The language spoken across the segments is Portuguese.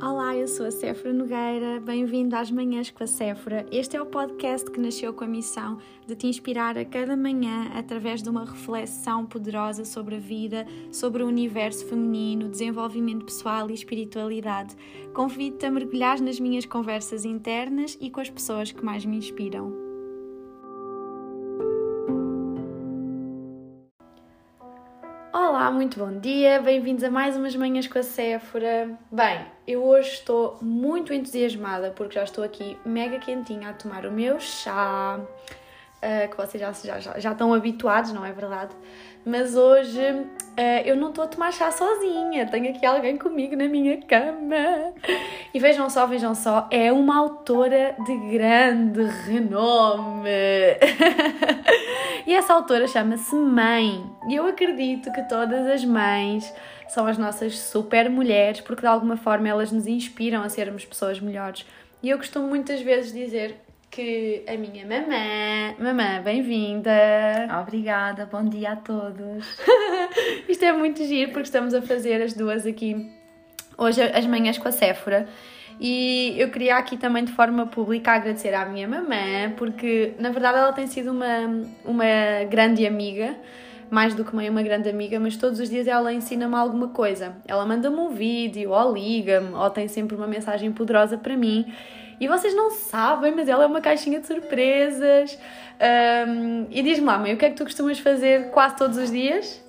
Olá, eu sou a Séfora Nogueira, bem-vindo às Manhãs com a Séfora. Este é o podcast que nasceu com a missão de te inspirar a cada manhã através de uma reflexão poderosa sobre a vida, sobre o universo feminino, desenvolvimento pessoal e espiritualidade. Convido-te a mergulhar nas minhas conversas internas e com as pessoas que mais me inspiram. Muito bom dia, bem-vindos a mais umas manhãs com a Séfora. Bem, eu hoje estou muito entusiasmada porque já estou aqui mega quentinha a tomar o meu chá, uh, que vocês já, já, já, já estão habituados, não é verdade? Mas hoje uh, eu não estou a tomar chá sozinha, tenho aqui alguém comigo na minha cama. E vejam só, vejam só, é uma autora de grande renome. e essa autora chama-se Mãe. E eu acredito que todas as mães são as nossas super mulheres, porque de alguma forma elas nos inspiram a sermos pessoas melhores. E eu costumo muitas vezes dizer que a minha mamã, mamã, bem-vinda! Obrigada, bom dia a todos! Isto é muito giro porque estamos a fazer as duas aqui hoje, as manhãs com a Séfora. E eu queria aqui também de forma pública agradecer à minha mamã, porque na verdade ela tem sido uma, uma grande amiga, mais do que mãe, uma grande amiga, mas todos os dias ela ensina-me alguma coisa. Ela manda-me um vídeo, ou liga-me, ou tem sempre uma mensagem poderosa para mim. E vocês não sabem, mas ela é uma caixinha de surpresas. Um, e diz-me lá, mãe, o que é que tu costumas fazer quase todos os dias?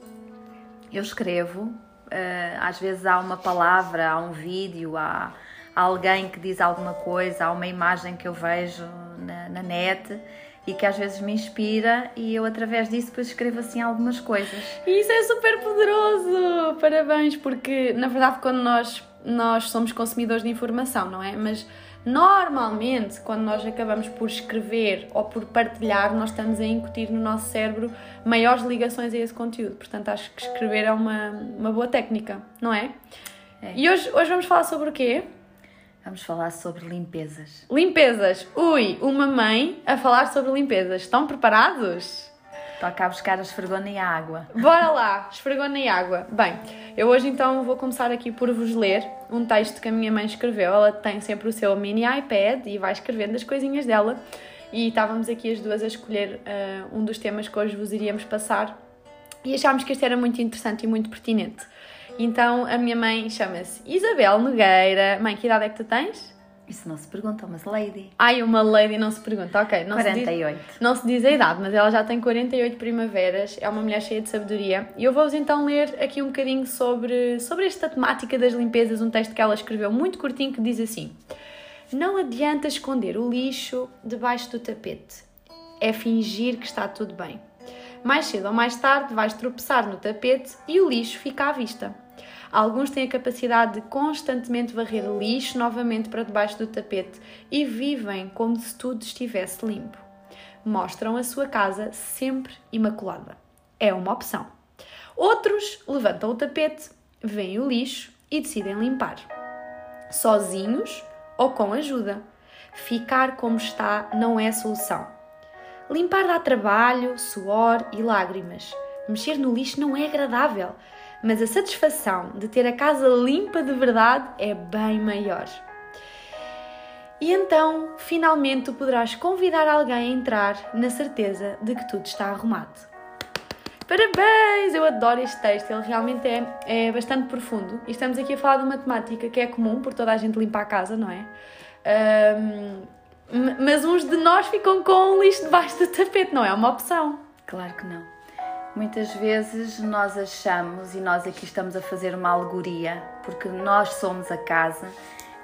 Eu escrevo. Uh, às vezes há uma palavra, há um vídeo, há, há, alguém que diz alguma coisa, há uma imagem que eu vejo na, na net e que às vezes me inspira e eu através disso depois escrevo assim algumas coisas. E isso é super poderoso! Parabéns, porque na verdade quando nós, nós somos consumidores de informação, não é? Mas Normalmente, quando nós acabamos por escrever ou por partilhar, nós estamos a incutir no nosso cérebro maiores ligações a esse conteúdo. Portanto, acho que escrever é uma, uma boa técnica, não é? é? E hoje, hoje vamos falar sobre o quê? Vamos falar sobre limpezas. Limpezas! Ui, uma mãe a falar sobre limpezas. Estão preparados? Toca a buscar a esfregona e a água. Bora lá, esfregona e água. Bem, eu hoje então vou começar aqui por vos ler um texto que a minha mãe escreveu. Ela tem sempre o seu mini iPad e vai escrevendo as coisinhas dela. E estávamos aqui as duas a escolher uh, um dos temas que hoje vos iríamos passar e achámos que este era muito interessante e muito pertinente. Então a minha mãe chama-se Isabel Nogueira. Mãe, que idade é que tu tens? Isso não se pergunta, mas lady. Ai, uma lady não se pergunta, ok. Não 48. Se diz, não se diz a idade, mas ela já tem 48 primaveras, é uma mulher cheia de sabedoria. E eu vou-vos então ler aqui um bocadinho sobre, sobre esta temática das limpezas, um texto que ela escreveu muito curtinho que diz assim: Não adianta esconder o lixo debaixo do tapete. É fingir que está tudo bem. Mais cedo ou mais tarde vais tropeçar no tapete e o lixo fica à vista. Alguns têm a capacidade de constantemente varrer lixo novamente para debaixo do tapete e vivem como se tudo estivesse limpo. Mostram a sua casa sempre imaculada. É uma opção. Outros levantam o tapete, veem o lixo e decidem limpar. Sozinhos ou com ajuda. Ficar como está não é solução. Limpar dá trabalho, suor e lágrimas. Mexer no lixo não é agradável mas a satisfação de ter a casa limpa de verdade é bem maior. E então, finalmente, tu poderás convidar alguém a entrar na certeza de que tudo está arrumado. Parabéns! Eu adoro este texto, ele realmente é, é bastante profundo. E estamos aqui a falar de uma temática que é comum por toda a gente limpar a casa, não é? Um, mas uns de nós ficam com o lixo debaixo do tapete, não é uma opção. Claro que não. Muitas vezes nós achamos, e nós aqui estamos a fazer uma alegoria, porque nós somos a casa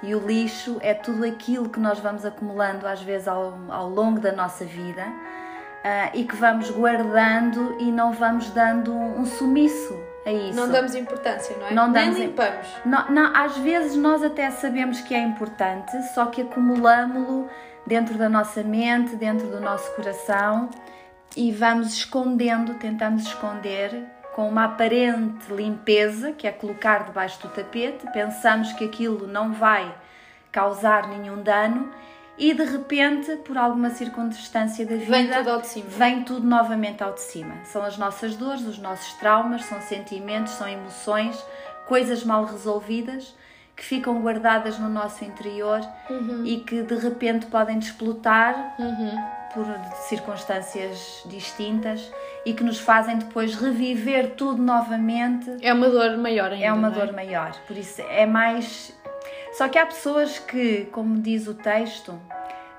e o lixo é tudo aquilo que nós vamos acumulando, às vezes, ao, ao longo da nossa vida uh, e que vamos guardando e não vamos dando um, um sumiço a isso. Não damos importância, não é? Não Nem limpamos. Não, não, às vezes nós até sabemos que é importante, só que acumulamos-lo dentro da nossa mente, dentro do nosso coração e vamos escondendo, tentamos esconder com uma aparente limpeza, que é colocar debaixo do tapete, pensamos que aquilo não vai causar nenhum dano e de repente, por alguma circunstância da vida, vem tudo, ao de cima. vem tudo novamente ao de cima. São as nossas dores, os nossos traumas, são sentimentos, são emoções, coisas mal resolvidas que ficam guardadas no nosso interior e que de repente podem desplotar por circunstâncias distintas e que nos fazem depois reviver tudo novamente. É uma dor maior ainda. É uma não dor maior. Por isso é mais. Só que há pessoas que, como diz o texto,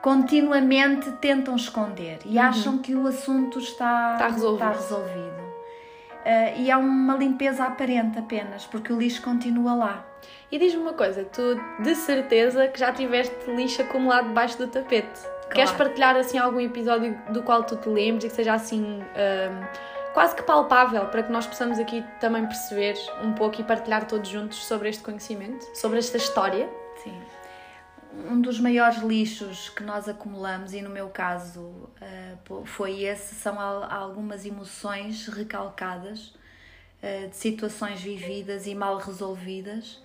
continuamente tentam esconder e acham que o assunto está, Uhum. Está resolvido. está resolvido. Ah, e é uma limpeza aparente apenas, porque o lixo continua lá. E diz-me uma coisa, tu de certeza que já tiveste lixo acumulado debaixo do tapete. Queres partilhar assim algum episódio do qual tu te lembres e que seja assim hum, quase que palpável para que nós possamos aqui também perceber um pouco e partilhar todos juntos sobre este conhecimento, sobre esta história? Sim. Um dos maiores lixos que nós acumulamos, e no meu caso pô, foi esse, são al- algumas emoções recalcadas ah, de situações vividas e mal resolvidas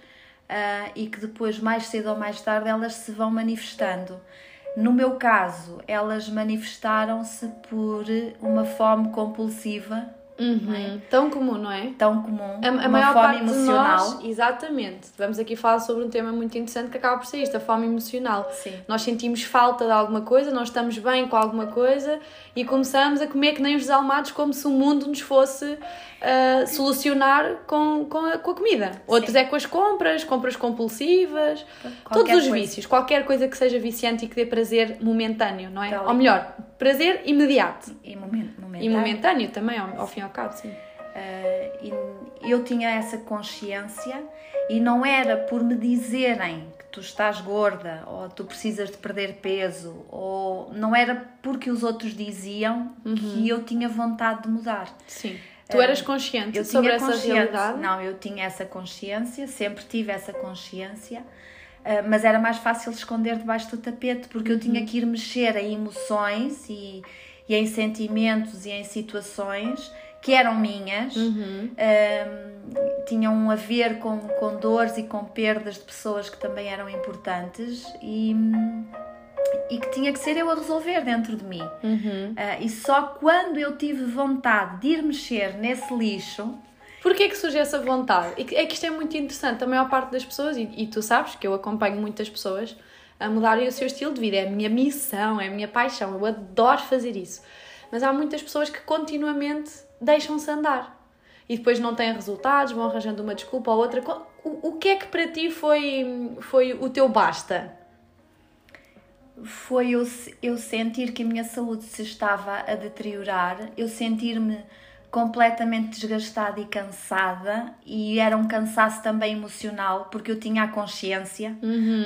ah, e que depois, mais cedo ou mais tarde, elas se vão manifestando. No meu caso, elas manifestaram-se por uma fome compulsiva, Tão comum, não é? tão comum, A, a uma maior fome parte emocional. de nós, exatamente. Vamos aqui falar sobre um tema muito interessante que acaba por ser isto, a fome emocional. Sim. Nós sentimos falta de alguma coisa, nós estamos bem com alguma coisa e começamos a comer que nem os desalmados, como se o mundo nos fosse ah, solucionar com, com, a, com a comida. Outros é com as compras, compras compulsivas, Qualquer todos os coisa. vícios, qualquer coisa que seja viciante e que dê prazer momentâneo, não é? Tal e Ou melhor, prazer imediato. E momento, E momentâneo também, ao, ao fim e ao cabo, sim. Uh, e eu tinha essa consciência e não era por me dizerem que tu estás gorda ou tu precisas de perder peso ou não era porque os outros diziam que eu tinha vontade de mudar. Sim. Tu eras consciente Eu sobre essa realidade? Não, eu tinha essa consciência, sempre tive essa consciência, uh, mas era mais fácil esconder debaixo do tapete porque eu Uhum. tinha que ir mexer em emoções e, e em sentimentos e em situações que eram minhas, Uhum. um, tinham a ver com, com dores e com perdas de pessoas que também eram importantes e, e que tinha que ser eu a resolver dentro de mim. Uhum. Uh, e só quando eu tive vontade de ir mexer nesse lixo, Porquê que surge essa vontade? É que isto é muito interessante. A maior parte das pessoas, e, e tu sabes que eu acompanho muitas pessoas a mudarem o seu estilo de vida. É a minha missão, é a minha paixão. Eu adoro fazer isso. Mas há muitas pessoas que continuamente deixam-se andar. E depois não têm resultados, vão arranjando uma desculpa ou outra. O, o que é que para ti foi, foi o teu basta? foi eu, eu sentir que a minha saúde se estava a deteriorar, eu sentir-me completamente desgastada e cansada e era um cansaço também emocional porque eu tinha a consciência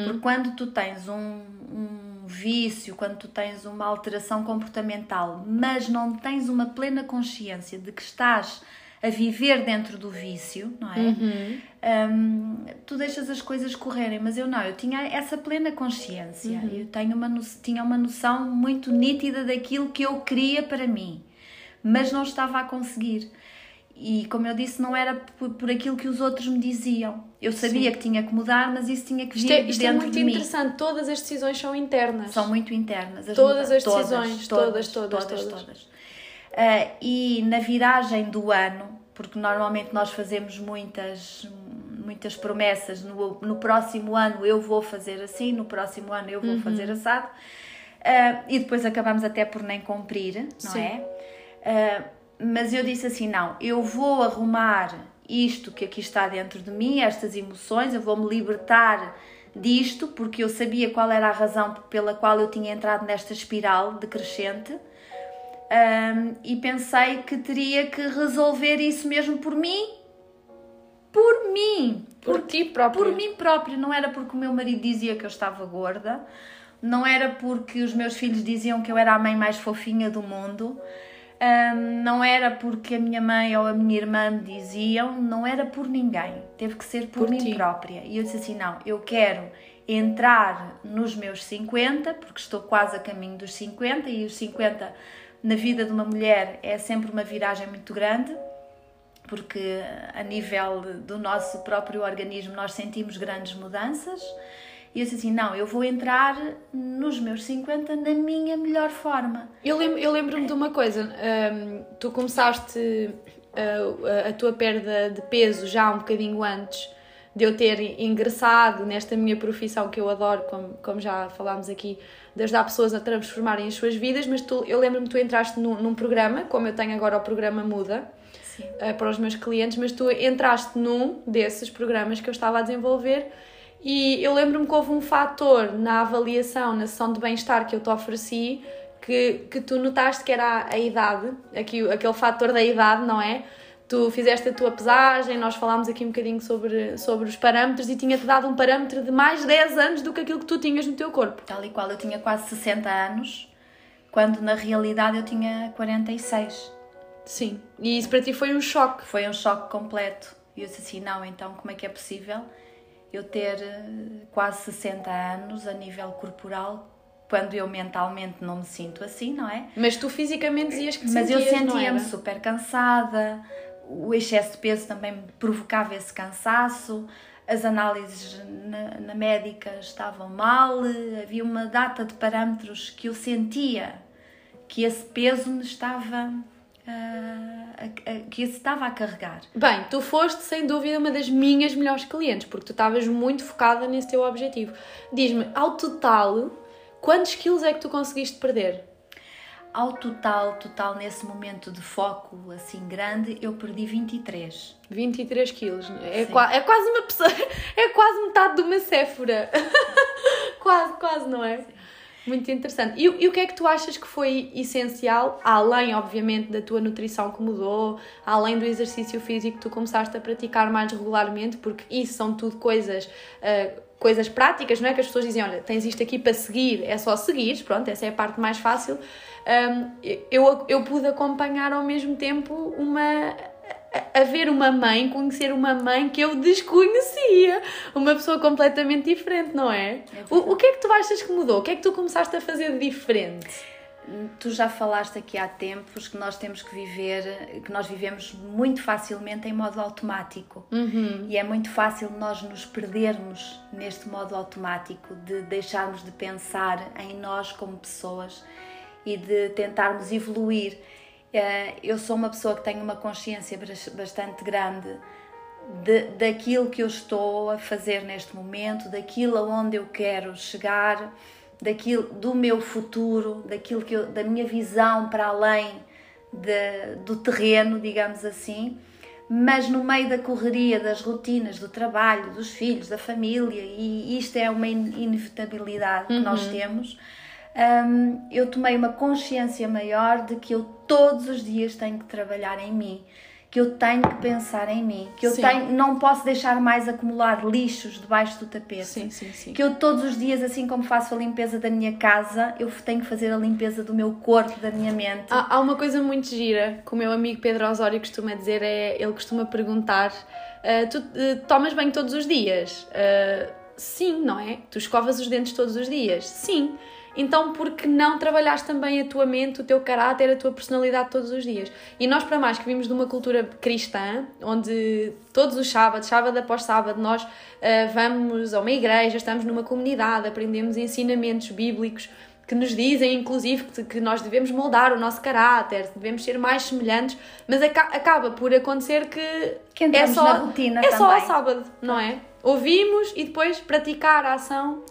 porque quando tu tens um, um vício, quando tu tens uma alteração comportamental mas não tens uma plena consciência de que estás a viver dentro do vício, não é? Hum, tu deixas as coisas correrem, mas eu não, eu tinha essa plena consciência, eu tenho uma, tinha uma noção muito nítida daquilo que eu queria para mim, mas não estava a conseguir. E como eu disse, não era por, por aquilo que os outros me diziam. Eu sabia que tinha que mudar, mas isso tinha que vir Isto é, de isto é dentro muito de mim. interessante. Todas as decisões são internas. São muito internas. Todas muda- as decisões, todas, todas, todas, todas. todas. Ah, e na viragem do ano, porque normalmente nós fazemos muitas, muitas promessas, no, no próximo ano eu vou fazer assim, no próximo ano eu vou Uhum. fazer assado, ah, e depois acabamos até por nem cumprir, não Sim. é? Ah, mas eu disse assim: não, eu vou arrumar isto que aqui está dentro de mim, estas emoções, eu vou me libertar disto, porque eu sabia qual era a razão pela qual eu tinha entrado nesta espiral decrescente. Ahm, e pensei que teria que resolver isso mesmo por mim, por mim, Por ti próprio. por mim próprio, não era porque o meu marido dizia que eu estava gorda, não era porque os meus filhos diziam que eu era a mãe mais fofinha do mundo, hum, não era porque a minha mãe ou a minha irmã me diziam, não era por ninguém, teve que ser por, Por mim ti. própria. E eu disse assim: não, eu quero entrar nos meus 50, porque estou quase a caminho dos 50, e os 50 na vida de uma mulher é sempre uma viragem muito grande porque a nível do nosso próprio organismo nós sentimos grandes mudanças. E eu disse assim: não, eu vou entrar nos meus 50 na minha melhor forma. Eu lembro- eu lembro-me de uma coisa. hum, tu começaste uh, a, a tua perda de peso já um bocadinho antes de eu ter ingressado nesta minha profissão que eu adoro, como, como já falámos aqui, de ajudar pessoas a transformarem as suas vidas, mas tu, eu lembro-me que tu entraste num, num, programa, como eu tenho agora o programa Muda, uh, para os meus clientes, mas tu entraste num desses programas que eu estava a desenvolver e eu lembro-me que houve um fator na avaliação, na sessão de bem-estar que eu te ofereci, que, que tu notaste que era a, idade, aqui, aquele fator da idade, não é? tu fizeste a tua pesagem, nós falámos aqui um bocadinho sobre, sobre os parâmetros e tinha-te dado um parâmetro de mais 10 anos do que aquilo que tu tinhas no teu corpo. Tal e qual, eu tinha quase 60 anos, quando na realidade eu tinha 46. Sim, e isso para ti foi um choque. Foi um choque completo. E eu disse assim: não, então como é que é possível eu ter eh, quase 60 anos a nível corporal quando eu mentalmente não me sinto assim, não é? Mas tu fisicamente dizias que te Mas sentias, eu sentia-me super cansada, o excesso de peso também me provocava esse cansaço, as análises na, na médica estavam mal, havia uma data de parâmetros que eu sentia que esse peso me estava uh, que se estava a carregar. Bem, tu foste sem dúvida uma das minhas melhores clientes, porque tu estavas muito focada nesse teu objetivo. Diz-me, ao total, quantos quilos é que tu conseguiste perder? Ao total, total, nesse momento de foco assim grande, eu perdi 23. 23 quilos. É, qua é quase uma pessoa. É quase metade de uma céfora. quase, quase, não é? Sim. Muito interessante. E, e, o que é que tu achas que foi essencial, além, obviamente, da tua nutrição que mudou, além do exercício físico que tu começaste a praticar mais regularmente, porque isso são tudo coisas. Uh, coisas práticas, não é? Que as pessoas dizem, olha, tens isto aqui para seguir, é só seguir, pronto, essa é a parte mais fácil. Um, eu, eu pude acompanhar ao mesmo tempo uma a ver uma mãe, conhecer uma mãe que eu desconhecia, uma pessoa completamente diferente, não é? é o, o que é que tu achas que mudou? O que é que tu começaste a fazer de diferente? Tu já falaste aqui há tempos que nós temos que viver, que nós vivemos muito facilmente em modo automático. Uhum. E é muito fácil nós nos perdermos neste modo automático, de deixarmos de pensar em nós como pessoas e de tentarmos evoluir. Eh, eu sou uma pessoa que tem uma consciência bastante grande de, daquilo que eu estou a fazer neste momento, daquilo aonde eu quero chegar daquilo, do meu futuro, daquilo que eu, da minha visão para além de, do terreno, digamos assim, mas no meio da correria, das rotinas, do trabalho, dos filhos, da família, e isto é uma inevitabilidade uhum. que nós uhum. temos. Um, eu tomei uma consciência maior de que eu todos os dias tenho que trabalhar em mim que eu tenho que pensar em mim, que eu tenho, não posso deixar mais acumular lixos debaixo do tapete. Sim, sim, sim. Que eu todos os dias, assim como faço a limpeza da minha casa, eu tenho que fazer a limpeza do meu corpo, da minha mente. Há, há uma coisa muito gira que o meu amigo Pedro Osório costuma dizer, é, ele costuma perguntar, uh, tu uh, tomas banho todos os dias? Uh, sim, não é? Tu escovas os dentes todos os dias? Sim. Então, por que não trabalhares também a tua mente, o teu caráter, a tua personalidade todos os dias? E nós, para mais que vimos de uma cultura cristã, onde todos os sábados, sábado após sábado, nós uh, vamos a uma igreja, estamos numa comunidade, aprendemos ensinamentos bíblicos que nos dizem, inclusive, que nós devemos moldar o nosso caráter, devemos ser mais semelhantes, mas acaba por acontecer que, que é só, na rotina é também. só ao sábado, não é? Ouvimos e depois praticar a ação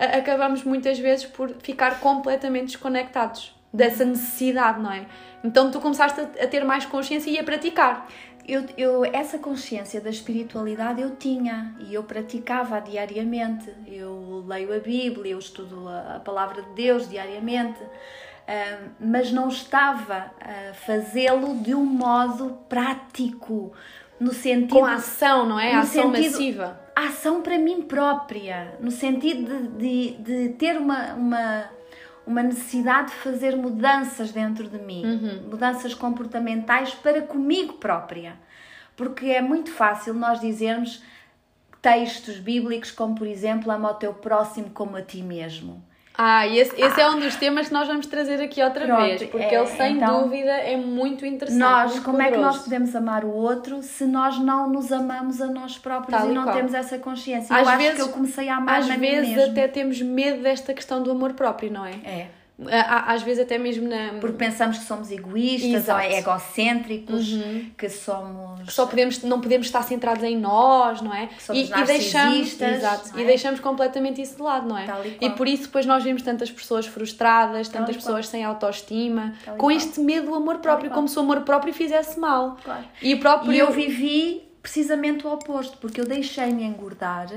acabamos muitas vezes por ficar completamente desconectados dessa necessidade, não é? Então tu começaste a ter mais consciência e a praticar. Eu, eu, essa consciência da espiritualidade eu tinha e eu praticava diariamente. Eu leio a Bíblia, eu estudo a, a palavra de Deus diariamente, uh, mas não estava a fazê-lo de um modo prático, no sentido. Com a ação, não é? A ação sentido, massiva ação para mim própria, no sentido de, de, de ter uma, uma, uma, necessidade de fazer mudanças dentro de mim, uhum. mudanças comportamentais para comigo própria. Porque é muito fácil nós dizermos textos bíblicos como, por exemplo, ama o teu próximo como a ti mesmo. Ah, e esse, esse ah. é um dos temas que nós vamos trazer aqui outra Pronto, vez, porque é, ele sem então, dúvida é muito interessante. Nós, muito como poderoso. é que nós podemos amar o outro se nós não nos amamos a nós próprios Tal e não qual. temos essa consciência? Às eu vezes, acho que eu comecei a amar Às vezes até temos medo desta questão do amor próprio, não é? É às vezes até mesmo na. Porque pensamos que somos egoístas Exato. ou egocêntricos, uhum. que somos. Que só podemos, não podemos estar centrados em nós, não é? Que somos e, e deixamos, exato, é? e deixamos completamente isso de lado, não é? E, e, por isso depois nós vemos tantas pessoas frustradas, Tal tantas pessoas sem autoestima, Tal com este medo do amor próprio, como se o amor próprio fizesse mal. Claro. E, próprio... e eu vivi precisamente o oposto, porque eu deixei-me engordar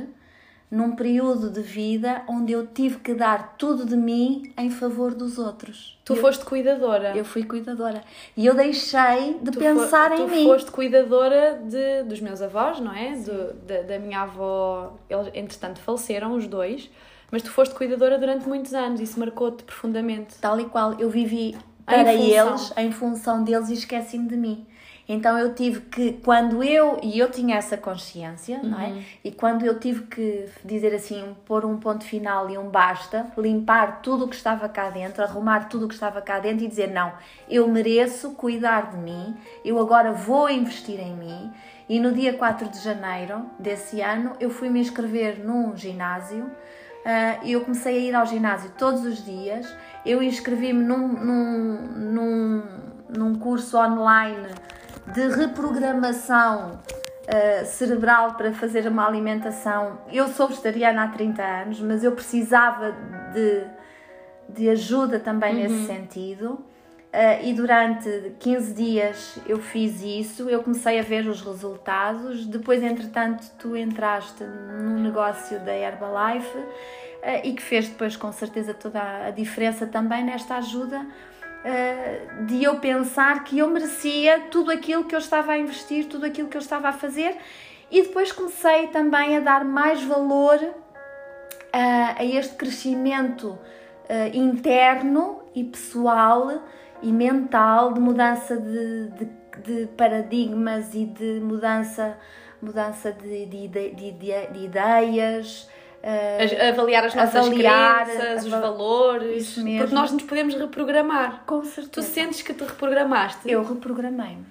num período de vida onde eu tive que dar tudo de mim em favor dos outros. Tu eu, foste cuidadora. Eu fui cuidadora. E eu deixei de tu pensar em tu mim. Tu foste cuidadora de, dos meus avós, não é? Do, da, da minha avó. Eles, entretanto, faleceram os dois. Mas tu foste cuidadora durante muitos anos. Isso marcou-te profundamente. Tal e qual. Eu vivi para em eles, em função deles e esqueci-me de mim. Então eu tive que, quando eu, e eu tinha essa consciência, uhum. não é? Uhum. E quando eu tive que dizer assim, pôr um ponto final e um basta, limpar tudo o que estava cá dentro, arrumar tudo o que estava cá dentro e dizer: não, eu mereço cuidar de mim, eu agora vou investir em mim. E no dia 4 de janeiro desse ano, eu fui me inscrever num ginásio e uh, eu comecei a ir ao ginásio todos os dias. Eu inscrevi-me num, num, num, num curso online de reprogramação uh, cerebral para fazer uma alimentação. Eu sou vegetariana há 30 anos, mas eu precisava de, de ajuda também uhum. nesse sentido. Uh, e durante 15 dias eu fiz isso, eu comecei a ver os resultados. Depois, entretanto, tu entraste no negócio da Herbalife uh, e que fez depois, com certeza, toda a diferença também nesta ajuda uh, de eu pensar que eu merecia tudo aquilo que eu estava a investir, tudo aquilo que eu estava a fazer, e depois comecei também a dar mais valor uh, a este crescimento uh, interno e pessoal e mental de mudança de, de, de paradigmas e de mudança mudança de, de ideias Uh, avaliar as nossas avaliar, crenças, os valores. Porque nós nos podemos reprogramar. Com certeza. Tu sentes que te reprogramaste? Eu reprogramei-me.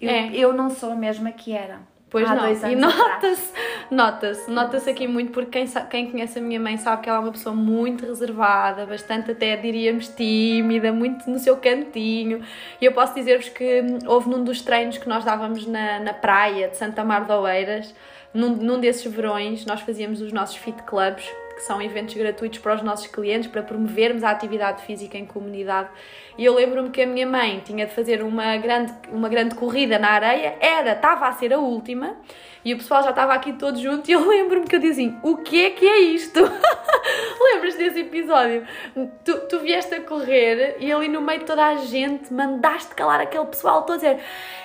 Eu, é. eu não sou a mesma que era. Pois Há não, e nota-se, nota-se, nota-se aqui muito porque quem, quem conhece a minha mãe sabe que ela é uma pessoa muito reservada, bastante até diríamos tímida, muito no seu cantinho. E eu posso dizer-vos que houve num dos treinos que nós dávamos na, na praia de Santa Mar de Oeiras, num, num desses verões, nós fazíamos os nossos fit clubs, que são eventos gratuitos para os nossos clientes, para promovermos a atividade física em comunidade. E eu lembro-me que a minha mãe tinha de fazer uma grande, uma grande corrida na areia, era, estava a ser a última, e o pessoal já estava aqui todo junto, e eu lembro-me que eu dizia assim: o que é que é isto? Lembras desse episódio? Tu, tu vieste a correr e ali no meio de toda a gente mandaste calar aquele pessoal todo a dizer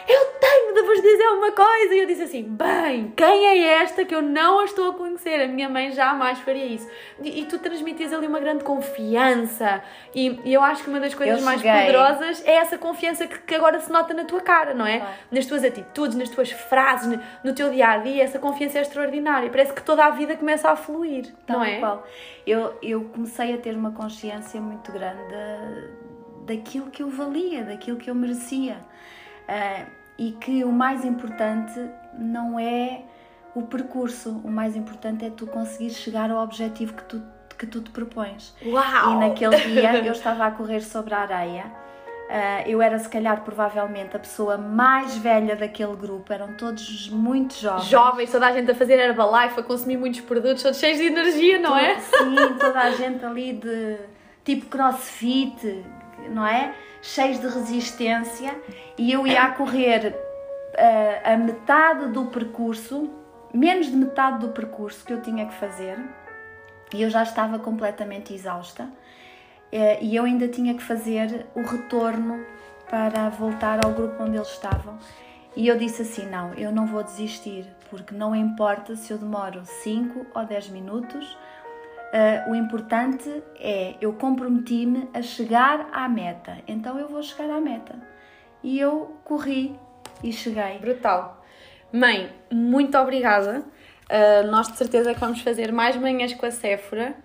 eu tenho de vos dizer uma coisa. E eu disse assim: bem, quem é esta que eu não a estou a conhecer? A minha mãe jamais faria isso. E, e tu transmites ali uma grande confiança. E, e, eu acho que uma das coisas mais poderosas é essa confiança que, que, agora se nota na tua cara, não é? Nas tuas atitudes, nas tuas frases, no, no, teu dia a dia. Essa confiança é extraordinária. Parece que toda a vida começa a fluir, Tal não é? Qual. Eu, eu comecei a ter uma consciência muito grande daquilo que eu valia, daquilo que eu merecia. Uh, e que o mais importante não é o percurso, o mais importante é tu conseguir chegar ao objetivo que tu, que tu te propões. Uau! E naquele dia eu estava a correr sobre a areia. Uh, eu era, se calhar, provavelmente a pessoa mais velha daquele grupo, eram todos muito jovens. Jovens, toda a gente a fazer Herbalife, a consumir muitos produtos, todos cheios de energia, não é? Sim, toda a gente ali de tipo crossfit, não é? cheios de resistência e eu ia a correr uh, a metade do percurso, menos de metade do percurso que eu tinha que fazer e eu já estava completamente exausta uh, e eu ainda tinha que fazer o retorno para voltar ao grupo onde eles estavam. E eu disse assim: não, eu não vou desistir, porque não importa se eu demoro 5 ou 10 minutos, Uh, o importante é eu comprometi-me a chegar à meta, então eu vou chegar à meta. E eu corri e cheguei. Brutal. Mãe, muito obrigada. Uh, nós de certeza que vamos fazer mais manhãs com a Séfora.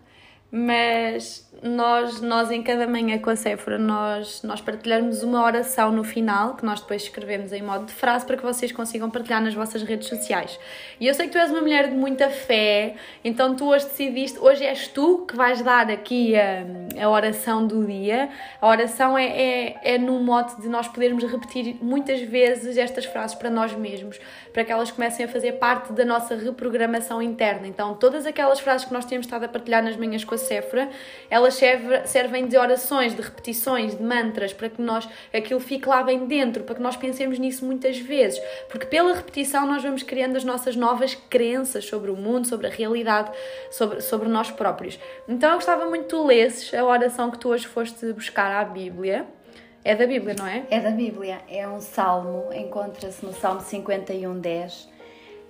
mas nós, nós em cada manhã com a Sephora, nós, nós partilhamos uma oração no final, que nós depois escrevemos em modo de frase para que vocês consigam partilhar nas vossas redes sociais. E eu sei que tu és uma mulher de muita fé, então tu hoje decidiste, hoje és tu que vais dar aqui a, a oração do dia. A oração é, é, é no modo de nós podermos repetir muitas vezes estas frases para nós mesmos, para que elas comecem a fazer parte da nossa reprogramação interna. Então, todas aquelas frases que nós temos estado a partilhar nas manhãs com a Sephora, elas servem de orações, de repetições, de mantras, para que nós aquilo fique lá bem dentro, para que nós pensemos nisso muitas vezes, porque pela repetição nós vamos criando as nossas novas crenças sobre o mundo, sobre a realidade, sobre, sobre nós próprios. Então eu gostava muito que tu lesses a oração que tu hoje foste buscar à Bíblia. É da Bíblia, não é? É da Bíblia, é um salmo, encontra-se no Salmo 51, 10.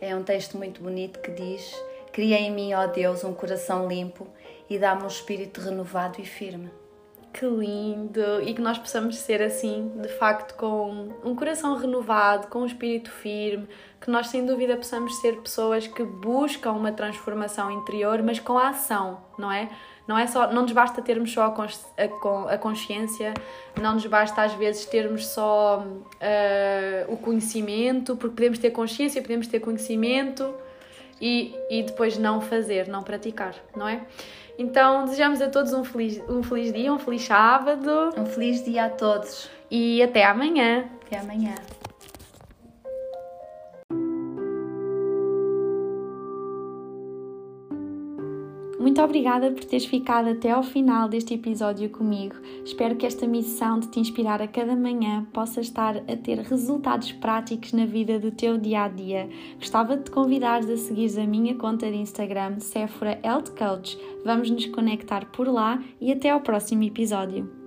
É um texto muito bonito que diz: Cria em mim, ó Deus, um coração limpo e dá-me um espírito renovado e firme. Que lindo! E que nós possamos ser assim, de facto, com um coração renovado, com um espírito firme, que nós sem dúvida possamos ser pessoas que buscam uma transformação interior, mas com a ação, não é? Não é só, não nos basta termos só a, consciência, não nos basta às vezes termos só uh, o conhecimento, porque podemos ter consciência, podemos ter conhecimento e, e depois não fazer, não praticar, não é? Então, desejamos a todos um feliz, um feliz dia, um feliz sábado. Um feliz dia a todos. E até amanhã. Até amanhã. Muito obrigada por teres ficado até ao final deste episódio comigo. Espero que esta missão de te inspirar a cada manhã possa estar a ter resultados práticos na vida do teu dia a dia. Gostava de te convidar a seguir a minha conta de Instagram, Sephora Health Coach. Vamos nos conectar por lá e até ao próximo episódio.